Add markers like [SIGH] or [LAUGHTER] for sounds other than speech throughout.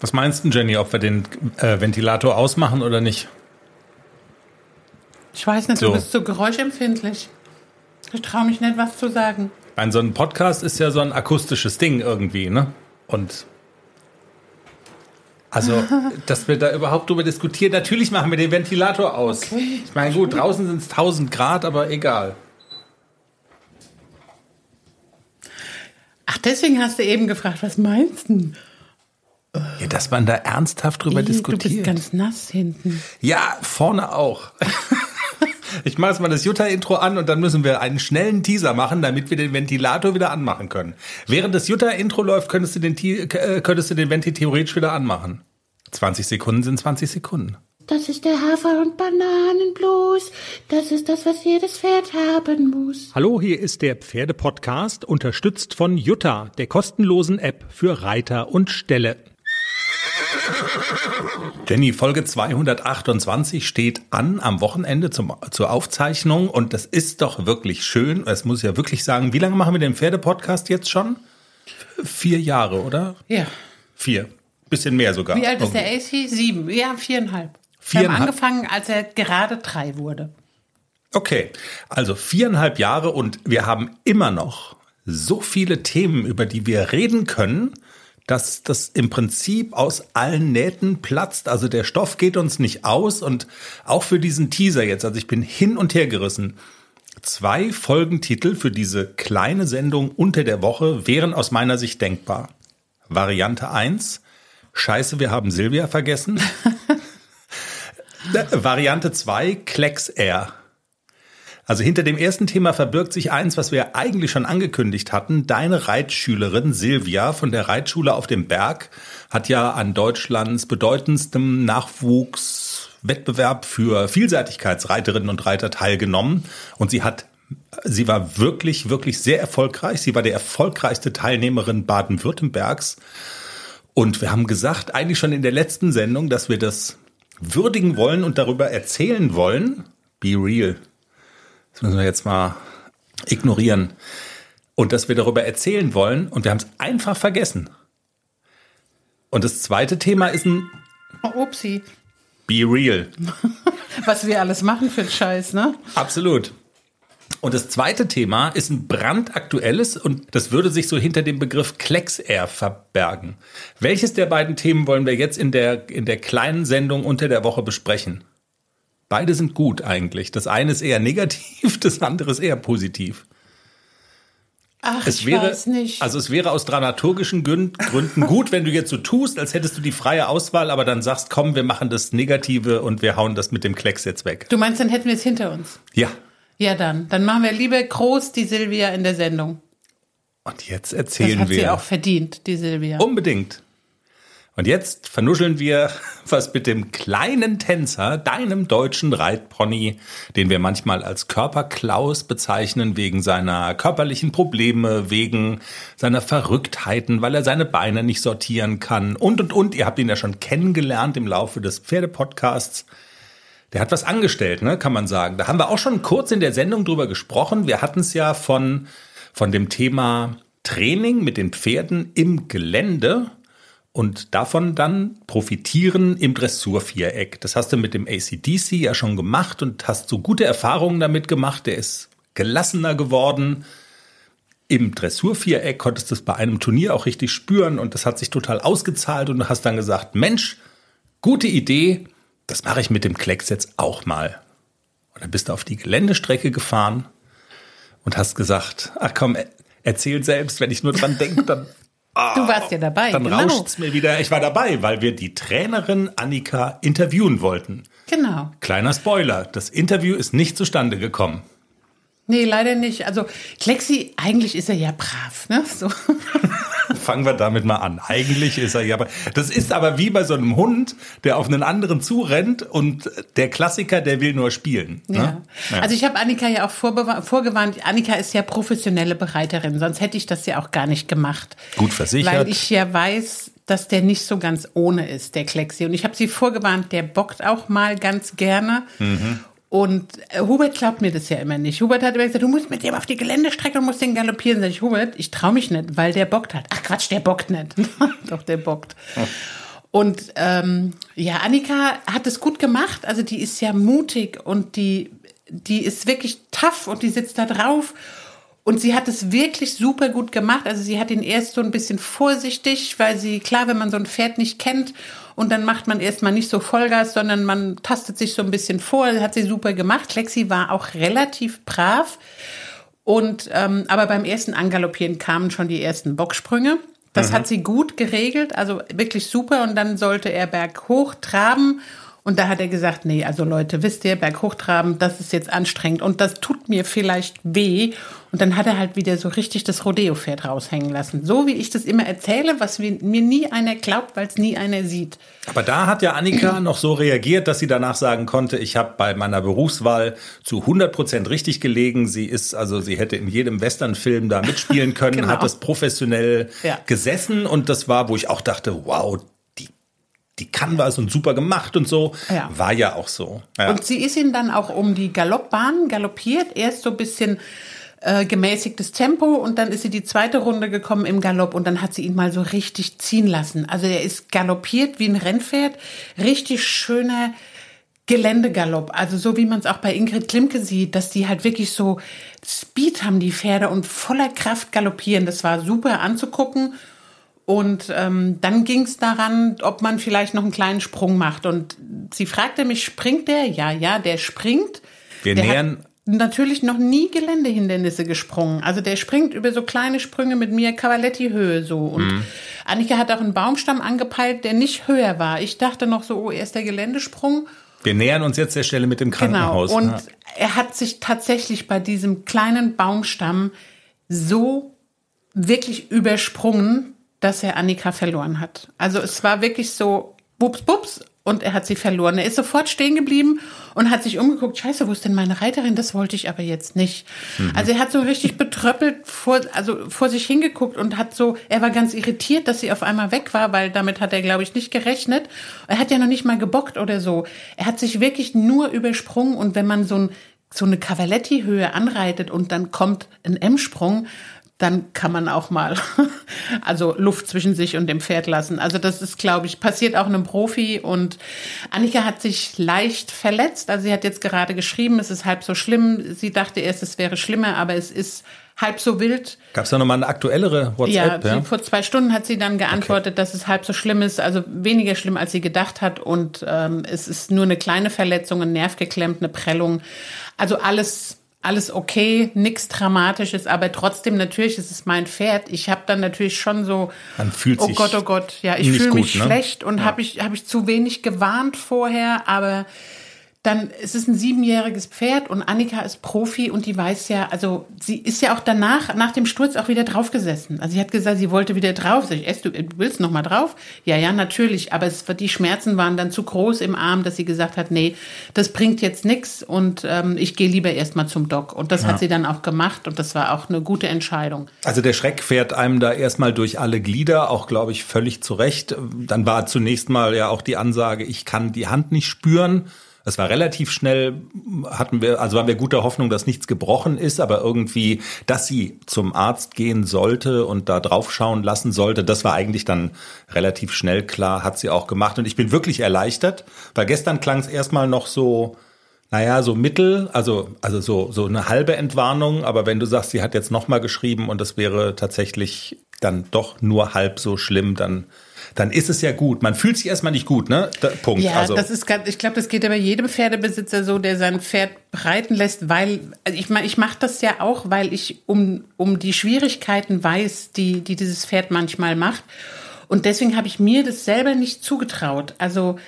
Was meinst du, Jenny, ob wir den äh, Ventilator ausmachen oder nicht? Ich weiß nicht, So. du bist so geräuschempfindlich. Ich traue mich nicht, was zu sagen. Ein so ein Podcast ist ja so ein akustisches Ding irgendwie, ne? Und also, [LAUGHS] dass wir da überhaupt drüber diskutieren. Natürlich machen wir den Ventilator aus. Okay. Ich meine, gut, draußen sind es 1000 Grad, aber egal. Ach, deswegen hast du eben gefragt, was meinst du? Dass man da ernsthaft drüber Ih, Du diskutiert. bist ganz nass hinten. Ja, vorne auch. [LAUGHS] Ich mache jetzt mal das Jutta-Intro an und dann müssen wir einen schnellen Teaser machen, damit wir den Ventilator wieder anmachen können. Während das Jutta-Intro läuft, könntest du, den, äh, könntest du den Venti theoretisch wieder anmachen. 20 Sekunden sind 20 Sekunden. Das ist der Hafer- und Bananenblues. Das ist das, was jedes Pferd haben muss. Hallo, hier ist der Pferdepodcast, unterstützt von Jutta, der kostenlosen App für Reiter und Ställe. Jenny, Folge 228 steht an am Wochenende zum, zur Aufzeichnung und das ist doch wirklich schön. Es muss ich ja wirklich sagen, wie lange machen wir den Pferdepodcast jetzt schon? Vier Jahre, oder? Ja. Vier. Bisschen mehr sogar. Wie alt ist der. AC? Sieben. Ja, viereinhalb. Wir haben Viereinhalb? angefangen, als er gerade drei wurde. Okay, also viereinhalb Jahre und wir haben immer noch so viele Themen, über die wir reden können, dass das im Prinzip aus allen Nähten platzt. Also der Stoff geht uns nicht aus und auch für diesen Teaser jetzt, also ich bin hin und her gerissen. Zwei Folgentitel für diese kleine Sendung unter der Woche wären aus meiner Sicht denkbar. Variante 1, Scheiße, wir haben Silvia vergessen. [LAUGHS] Variante 2, Klecks Air. Also hinter dem ersten Thema verbirgt sich eins, was wir eigentlich schon angekündigt hatten. Deine Reitschülerin Silvia von der Reitschule auf dem Berg hat ja an Deutschlands bedeutendstem Nachwuchswettbewerb für Vielseitigkeitsreiterinnen und Reiter teilgenommen. Und sie hat, sie war wirklich, wirklich sehr erfolgreich. Sie war die erfolgreichste Teilnehmerin Baden-Württembergs. Und wir haben gesagt, eigentlich schon in der letzten Sendung, dass wir das würdigen wollen und darüber erzählen wollen. Be real. Das müssen wir jetzt mal ignorieren. Und dass wir darüber erzählen wollen und wir haben es einfach vergessen. Und das zweite Thema ist ein Oh, upsi. Be real. [LAUGHS] Was wir alles machen für einen Scheiß, ne? Absolut. Und das zweite Thema ist ein brandaktuelles und das würde sich so hinter dem Begriff Klecks Air verbergen. Welches der beiden Themen wollen wir jetzt in der, in der kleinen Sendung unter der Woche besprechen? Beide sind gut eigentlich. Das eine ist eher negativ, [LAUGHS] das andere ist eher positiv. Ach, Es ich wäre, weiß nicht. also es wäre aus dramaturgischen Grün- Gründen gut, wenn du jetzt so tust, als hättest du die freie Auswahl, aber dann sagst, komm, wir machen das Negative und wir hauen das mit dem Klecks jetzt weg. du meinst, dann hätten wir es hinter uns. Ja. Ja, dann. Dann machen wir lieber groß die Silvia in der Sendung. Und jetzt Das erzählen hat wir. sie auch verdient, die Silvia. Unbedingt. Und jetzt vernuscheln wir [LAUGHS] was mit dem kleinen Tänzer, deinem deutschen Reitpony, den wir manchmal als Körperklaus bezeichnen, wegen seiner körperlichen Probleme, wegen seiner Verrücktheiten, weil er seine Beine nicht sortieren kann und, und, und. Ihr habt ihn ja schon kennengelernt im Laufe des Pferdepodcasts. Der hat was angestellt, ne, kann man sagen. Da haben wir auch schon kurz in der Sendung drüber gesprochen. Wir hatten es ja von, von dem Thema Training mit den Pferden im Gelände und davon dann profitieren im Dressurviereck. Das hast du mit dem ACDC ja schon gemacht und hast so gute Erfahrungen damit gemacht. Der ist gelassener geworden. Im Dressurviereck konntest du es bei einem Turnier auch richtig spüren und das hat sich total ausgezahlt und du hast dann gesagt, Mensch, gute Idee, das mache ich mit dem Klecks jetzt auch mal. Und dann bist du auf die Geländestrecke gefahren und hast gesagt, ach komm, er- erzähl selbst, wenn ich nur dran denke, dann [LAUGHS] du warst ja dabei, dann genau. rauscht's mir wieder. Ich war dabei, weil wir die Trainerin Annika interviewen wollten. Genau. Kleiner Spoiler, das Interview ist nicht zustande gekommen. Nee, leider nicht. Also Klexi, eigentlich ist er ja brav, ne? So. [LAUGHS] Fangen wir damit mal an. Eigentlich ist er ja, aber das ist aber wie bei so einem Hund, der auf einen anderen zurennt und der Klassiker, der will nur spielen. Ja. Ne? Ja. Also ich habe Annika ja auch vorgewarnt. Annika ist ja professionelle Bereiterin, sonst hätte ich das ja auch gar nicht gemacht. Gut versichert. Weil ich ja weiß, dass der nicht so ganz ohne ist, der Klexi. Und ich habe sie vorgewarnt, der bockt auch mal ganz gerne. Mhm. Und äh, Hubert glaubt mir das ja immer nicht. Hubert hat immer gesagt, du musst mit dem auf die Geländestrecke und musst den galoppieren. Sag ich, Hubert, ich traue mich nicht, weil der bockt hat. Ach Quatsch, der bockt nicht. [LAUGHS] Doch, der bockt. Und ähm, ja, Annika hat es gut gemacht. Also die ist ja mutig und die, die ist wirklich tough und die sitzt da drauf. Und sie hat es wirklich super gut gemacht. Also sie hat ihn erst so ein bisschen vorsichtig, weil sie, klar, wenn man so ein Pferd nicht kennt und dann macht man erstmal nicht so Vollgas, sondern man tastet sich so ein bisschen vor. Das hat sie super gemacht. Lexi war auch relativ brav. Und ähm, aber beim ersten Angaloppieren kamen schon die ersten Bocksprünge. Das mhm. hat sie gut geregelt, also wirklich super. Und dann sollte er berghoch traben. Und da hat er gesagt, nee, also Leute, wisst ihr, berghoch traben, das ist jetzt anstrengend und das tut mir vielleicht weh. Und dann hat er halt wieder so richtig das Rodeo-Pferd raushängen lassen. So wie ich das immer erzähle, was mir nie einer glaubt, weil es nie einer sieht. Aber da hat ja Annika [CLEARS THROAT] noch so reagiert, dass sie danach sagen konnte, ich habe bei meiner Berufswahl zu 100 Prozent richtig gelegen. Sie ist, also sie hätte in jedem Westernfilm da mitspielen [LAUGHS] können, genau. hat das professionell ja. gesessen und das war, wo ich auch dachte, wow, die kann was und super gemacht und so. Ja. War ja auch so. Ja. Und sie ist ihn dann auch um die Galoppbahn galoppiert, erst so ein bisschen äh, gemäßigtes Tempo und dann ist sie die zweite Runde gekommen im Galopp und dann hat sie ihn mal so richtig ziehen lassen. Also er ist galoppiert wie ein Rennpferd, richtig schöner Geländegalopp, also so wie man es auch bei Ingrid Klimke sieht, dass die halt wirklich so Speed haben, die Pferde und voller Kraft galoppieren. Das war super anzugucken. Und ähm, dann ging es daran, ob man vielleicht noch einen kleinen Sprung macht. Und sie fragte mich, springt der? Ja, ja, der springt. Wir der nähern natürlich noch nie Geländehindernisse gesprungen. Also der springt über so kleine Sprünge mit mir Cavaletti-Höhe so. Und mhm. Annika hat auch einen Baumstamm angepeilt, der nicht höher war. Ich dachte noch so, oh, erst der Geländesprung. Wir nähern uns jetzt der Stelle mit dem Krankenhaus. Genau. Und ja. er hat sich tatsächlich bei diesem kleinen Baumstamm so wirklich übersprungen, dass er Annika verloren hat. Also es war wirklich so, bups, bups, und er hat sie verloren. Er ist sofort stehen geblieben und hat sich umgeguckt, scheiße, wo ist denn meine Reiterin? Das wollte ich aber jetzt nicht. Mhm. Also er hat so richtig betröppelt vor, also vor sich hingeguckt und hat so, er war ganz irritiert, dass sie auf einmal weg war, weil damit hat er, glaube ich, nicht gerechnet. Er hat ja noch nicht mal gebockt oder so. Er hat sich wirklich nur übersprungen und wenn man so ein so eine Cavaletti-Höhe anreitet und dann kommt ein M-Sprung, dann kann man auch mal [LAUGHS] also Luft zwischen sich und dem Pferd lassen. Also das ist, glaube ich, passiert auch einem Profi. Und Annika hat sich leicht verletzt. Also sie hat jetzt gerade geschrieben, es ist halb so schlimm. Sie dachte erst, es wäre schlimmer, aber es ist halb so wild. Gab es da nochmal eine aktuellere WhatsApp? Ja, ja? vor zwei Stunden hat sie dann geantwortet, okay. dass es halb so schlimm ist, also weniger schlimm, als sie gedacht hat. Und ähm, es ist nur eine kleine Verletzung, ein Nerv geklemmt, eine Prellung. Also alles alles okay, nichts Dramatisches, aber trotzdem natürlich ist es mein Pferd. Ich habe dann natürlich schon so, Man fühlt oh sich Gott, oh Gott, ja, ich fühle mich ne? schlecht und ja. habe ich habe ich zu wenig gewarnt vorher, aber dann es ist ein siebenjähriges Pferd und Annika ist Profi und die weiß ja, also sie ist ja auch danach, nach dem Sturz auch wieder draufgesessen. Also sie hat gesagt, sie wollte wieder drauf. Sag ich, es, du, du willst noch mal drauf? Ja, ja, natürlich. Aber es, die Schmerzen waren dann zu groß im Arm, dass sie gesagt hat, nee, das bringt jetzt nichts und ähm, ich gehe lieber erstmal zum Doc. Und das ja. hat sie dann auch gemacht und das war auch eine gute Entscheidung. Also der Schreck fährt einem da erstmal durch alle Glieder, auch glaube ich völlig zurecht. Dann war zunächst mal ja auch die Ansage, ich kann die Hand nicht spüren. Es war relativ schnell, hatten wir, also waren wir guter Hoffnung, dass nichts gebrochen ist, aber irgendwie, dass sie zum Arzt gehen sollte und da draufschauen lassen sollte, das war eigentlich dann relativ schnell klar, hat sie auch gemacht. Und ich bin wirklich erleichtert, weil gestern klang es erstmal noch so, naja, so mittel, also, also so, so eine halbe Entwarnung, aber wenn du sagst, sie hat jetzt nochmal geschrieben und das wäre tatsächlich dann doch nur halb so schlimm, dann dann ist es ja gut. Man fühlt sich erstmal nicht gut, ne? Da, Punkt. Ja, also. das ist ganz, ich glaube, das geht aber jedem Pferdebesitzer so, der sein Pferd breiten lässt, weil, also ich meine, ich mache das ja auch, weil ich um, um die Schwierigkeiten weiß, die, die dieses Pferd manchmal macht. Und deswegen habe ich mir das selber nicht zugetraut. Also,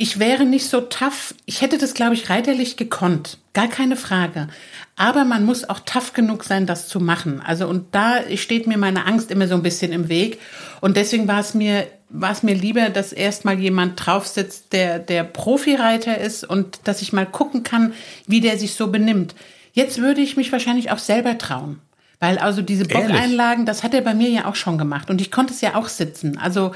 ich wäre nicht so tough. Ich hätte das, glaube ich, reiterlich gekonnt. Gar keine Frage. Aber man muss auch tough genug sein, das zu machen. Also, und da steht mir meine Angst immer so ein bisschen im Weg. Und deswegen war es mir, war es mir lieber, dass erstmal jemand drauf sitzt, der, der Profireiter ist und dass ich mal gucken kann, wie der sich so benimmt. Jetzt würde ich mich wahrscheinlich auch selber trauen. Weil also diese Bockeinlagen, das hat er bei mir ja auch schon gemacht und ich konnte es ja auch sitzen. Also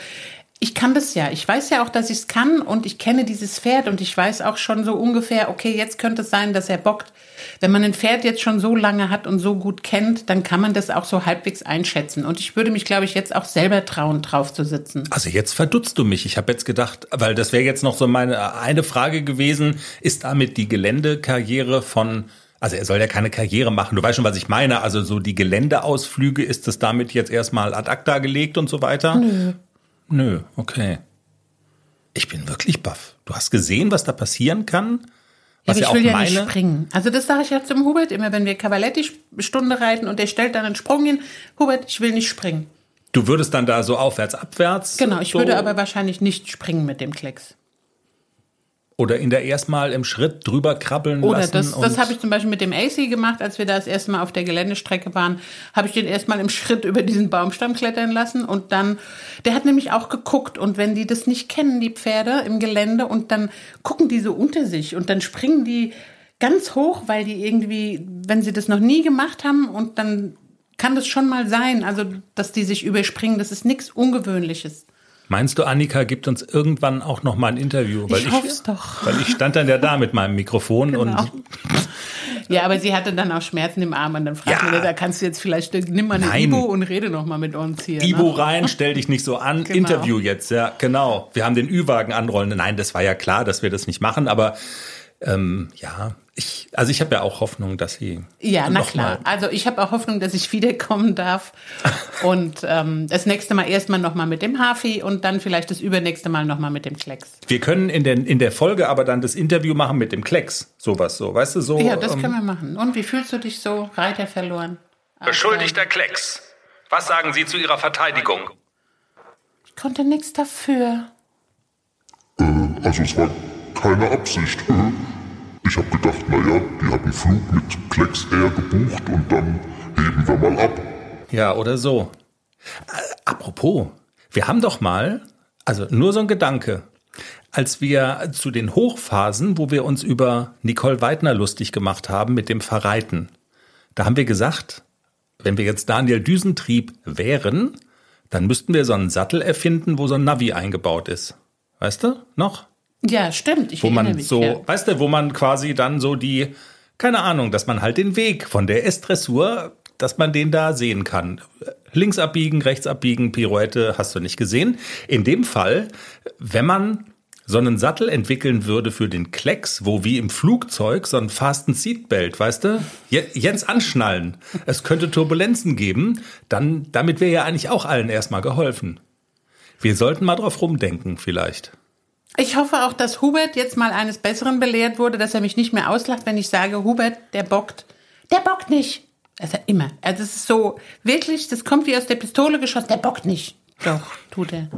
ich kann das ja. Ich weiß ja auch, dass ich es kann und ich kenne dieses Pferd und ich weiß auch schon so ungefähr, okay, jetzt könnte es sein, dass er bockt. Wenn man ein Pferd jetzt schon so lange hat und so gut kennt, dann kann man das auch so halbwegs einschätzen. Und ich würde mich, glaube ich, jetzt auch selber trauen, drauf zu sitzen. Also jetzt verdutzt du mich. Ich habe jetzt gedacht, weil das wäre jetzt noch so meine eine Frage gewesen, ist damit die Geländekarriere von also er soll ja keine Karriere machen. Du weißt schon, was ich meine. Also so die Geländeausflüge, ist das damit jetzt erstmal ad acta gelegt und so weiter? Nö. Nö, okay. Ich bin wirklich baff. Du hast gesehen, was da passieren kann? Was ja, ich will ja meine... nicht springen. Also das sage ich ja zum Hubert immer, wenn wir Cavaletti-Stunde reiten und der stellt dann einen Sprung hin. Hubert, ich will nicht springen. Du würdest dann da so aufwärts, abwärts? Genau, ich so würde aber wahrscheinlich nicht springen mit dem Klecks. Oder in der erstmal im Schritt drüber krabbeln Oder lassen. das, das habe ich zum Beispiel mit dem AC gemacht, als wir da das erste Mal auf der Geländestrecke waren, habe ich den erstmal im Schritt über diesen Baumstamm klettern lassen und dann, der hat nämlich auch geguckt und wenn die das nicht kennen, die Pferde im Gelände und dann gucken die so unter sich und dann springen die ganz hoch, weil die irgendwie, wenn sie das noch nie gemacht haben und dann kann das schon mal sein, also dass die sich überspringen, das ist nichts Ungewöhnliches. Meinst du, Annika gibt uns irgendwann auch noch mal ein Interview? Ich hoff's doch. Weil ich stand dann ja da mit meinem Mikrofon Genau. und Ja, aber sie hatte dann auch Schmerzen im Arm und dann fragt Ja. da kannst du jetzt vielleicht, nimm mal eine Nein. Ibo und rede noch mal mit uns hier. Ibo ne? rein, stell dich nicht so an, Genau. Interview jetzt, ja, genau. Wir haben den Ü-Wagen anrollen. Nein, das war ja klar, dass wir das nicht machen, aber ähm, ja, ich, also ich habe ja auch Hoffnung, dass sie Ja, na noch klar. Also ich habe auch Hoffnung, dass ich wiederkommen darf. [LAUGHS] und ähm, das nächste Mal erstmal noch mal mit dem Hafi und dann vielleicht das übernächste Mal noch mal mit dem Klecks. Wir können in der, in der Folge aber dann das Interview machen mit dem Klecks, sowas so, weißt du, so. Ja, das ähm, können wir machen. Und wie fühlst du dich so? Reiter verloren? Beschuldigter Klecks. Was sagen Sie zu Ihrer Verteidigung? Ich konnte nichts dafür. Also es war keine Absicht. [LAUGHS] Ich habe gedacht, naja, die hat einen Flug mit Klecks Air gebucht und dann heben wir mal ab. Ja, oder so. Äh, apropos, wir haben doch mal, also nur so ein Gedanke, als wir zu den Hochphasen, wo wir uns über Nicole Weidner lustig gemacht haben mit dem Verreiten, da haben wir gesagt, wenn wir jetzt Daniel Düsentrieb wären, dann müssten wir so einen Sattel erfinden, wo so ein Navi eingebaut ist. Weißt du noch? Ja, stimmt. Ich Wo man mich, so, ja. weißt du, wo man quasi dann so die, keine Ahnung, dass man halt den Weg von der S-Dressur, dass man den da sehen kann. Links abbiegen, rechts abbiegen, Pirouette, hast du nicht gesehen. In dem Fall, wenn man so einen Sattel entwickeln würde für den Klecks, wo wie im Flugzeug so ein Fasten Seatbelt, weißt du, Je- jetzt anschnallen. Es könnte Turbulenzen geben, dann, damit wäre ja eigentlich auch allen erstmal geholfen. Wir sollten mal drauf rumdenken, vielleicht. Ich hoffe auch, dass Hubert jetzt mal eines Besseren belehrt wurde, dass er mich nicht mehr auslacht, wenn ich sage, Hubert, der bockt. Der bockt nicht. Also immer. Also es ist so, wirklich, das kommt wie aus der Pistole geschossen. Der bockt nicht. Doch, tut er.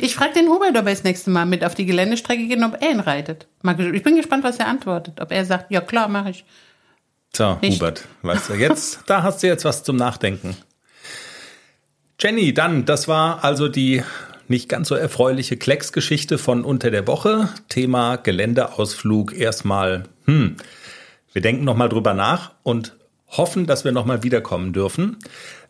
Ich frage den Hubert, ob er das nächste Mal mit auf die Geländestrecke geht und ob er ihn reitet. Ich bin gespannt, was er antwortet. Ob er sagt, ja klar, mache ich. So, Nicht. Hubert, weißt du, jetzt, da hast du jetzt was zum Nachdenken. Jenny, dann, das war also die nicht ganz so erfreuliche Klecksgeschichte von unter der Woche. Thema Geländeausflug erstmal, hm, wir denken nochmal drüber nach und hoffen, dass wir nochmal wiederkommen dürfen.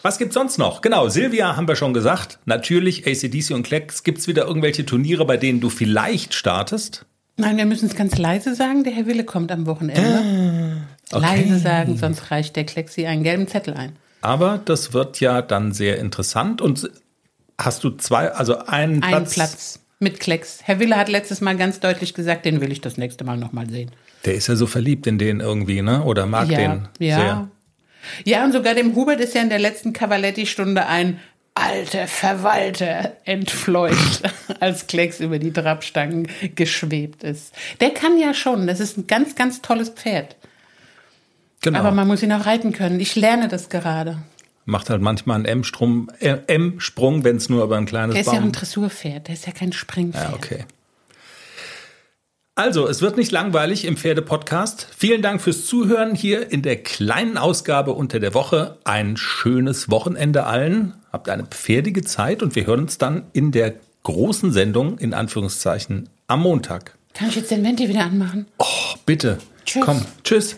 Was gibt's sonst noch? Genau, Silvia haben wir schon gesagt. Natürlich, ACDC und Klecks. Gibt's wieder irgendwelche Turniere, bei denen du vielleicht startest? Nein, wir müssen es ganz leise sagen. Der Herr Wille kommt am Wochenende. Leise sagen, sonst reicht der Klexi einen gelben Zettel ein. Aber das wird ja dann sehr interessant. Und hast du zwei, also einen Ein Platz? Platz, mit Klecks. Herr Wille hat letztes Mal ganz deutlich gesagt, den will ich das nächste Mal nochmal sehen. Der ist ja so verliebt in den irgendwie, ne? Oder mag ja, den ja. sehr. Ja, und sogar dem Hubert ist ja in der letzten Cavaletti-Stunde ein alter Verwalter entfleucht, [LAUGHS] als Klecks über die Trabstangen geschwebt ist. Der kann ja schon, das ist ein ganz, ganz tolles Pferd. Genau. Aber man muss ihn auch reiten können. Ich lerne das gerade. Macht halt manchmal einen M-Sprung, äh, M-Sprung, wenn es nur über ein kleines Der ist ja Baum. ein Dressurpferd, der ist ja kein Springpferd. ja, okay. Also, es wird nicht langweilig im Pferde-Podcast. Vielen Dank fürs Zuhören hier in der kleinen Ausgabe unter der Woche. Ein schönes Wochenende allen. Habt eine pferdige Zeit und wir hören uns dann in der großen Sendung, in Anführungszeichen, am Montag. Kann ich jetzt den Venti wieder anmachen? Bitte. Tschüss. Komm, tschüss.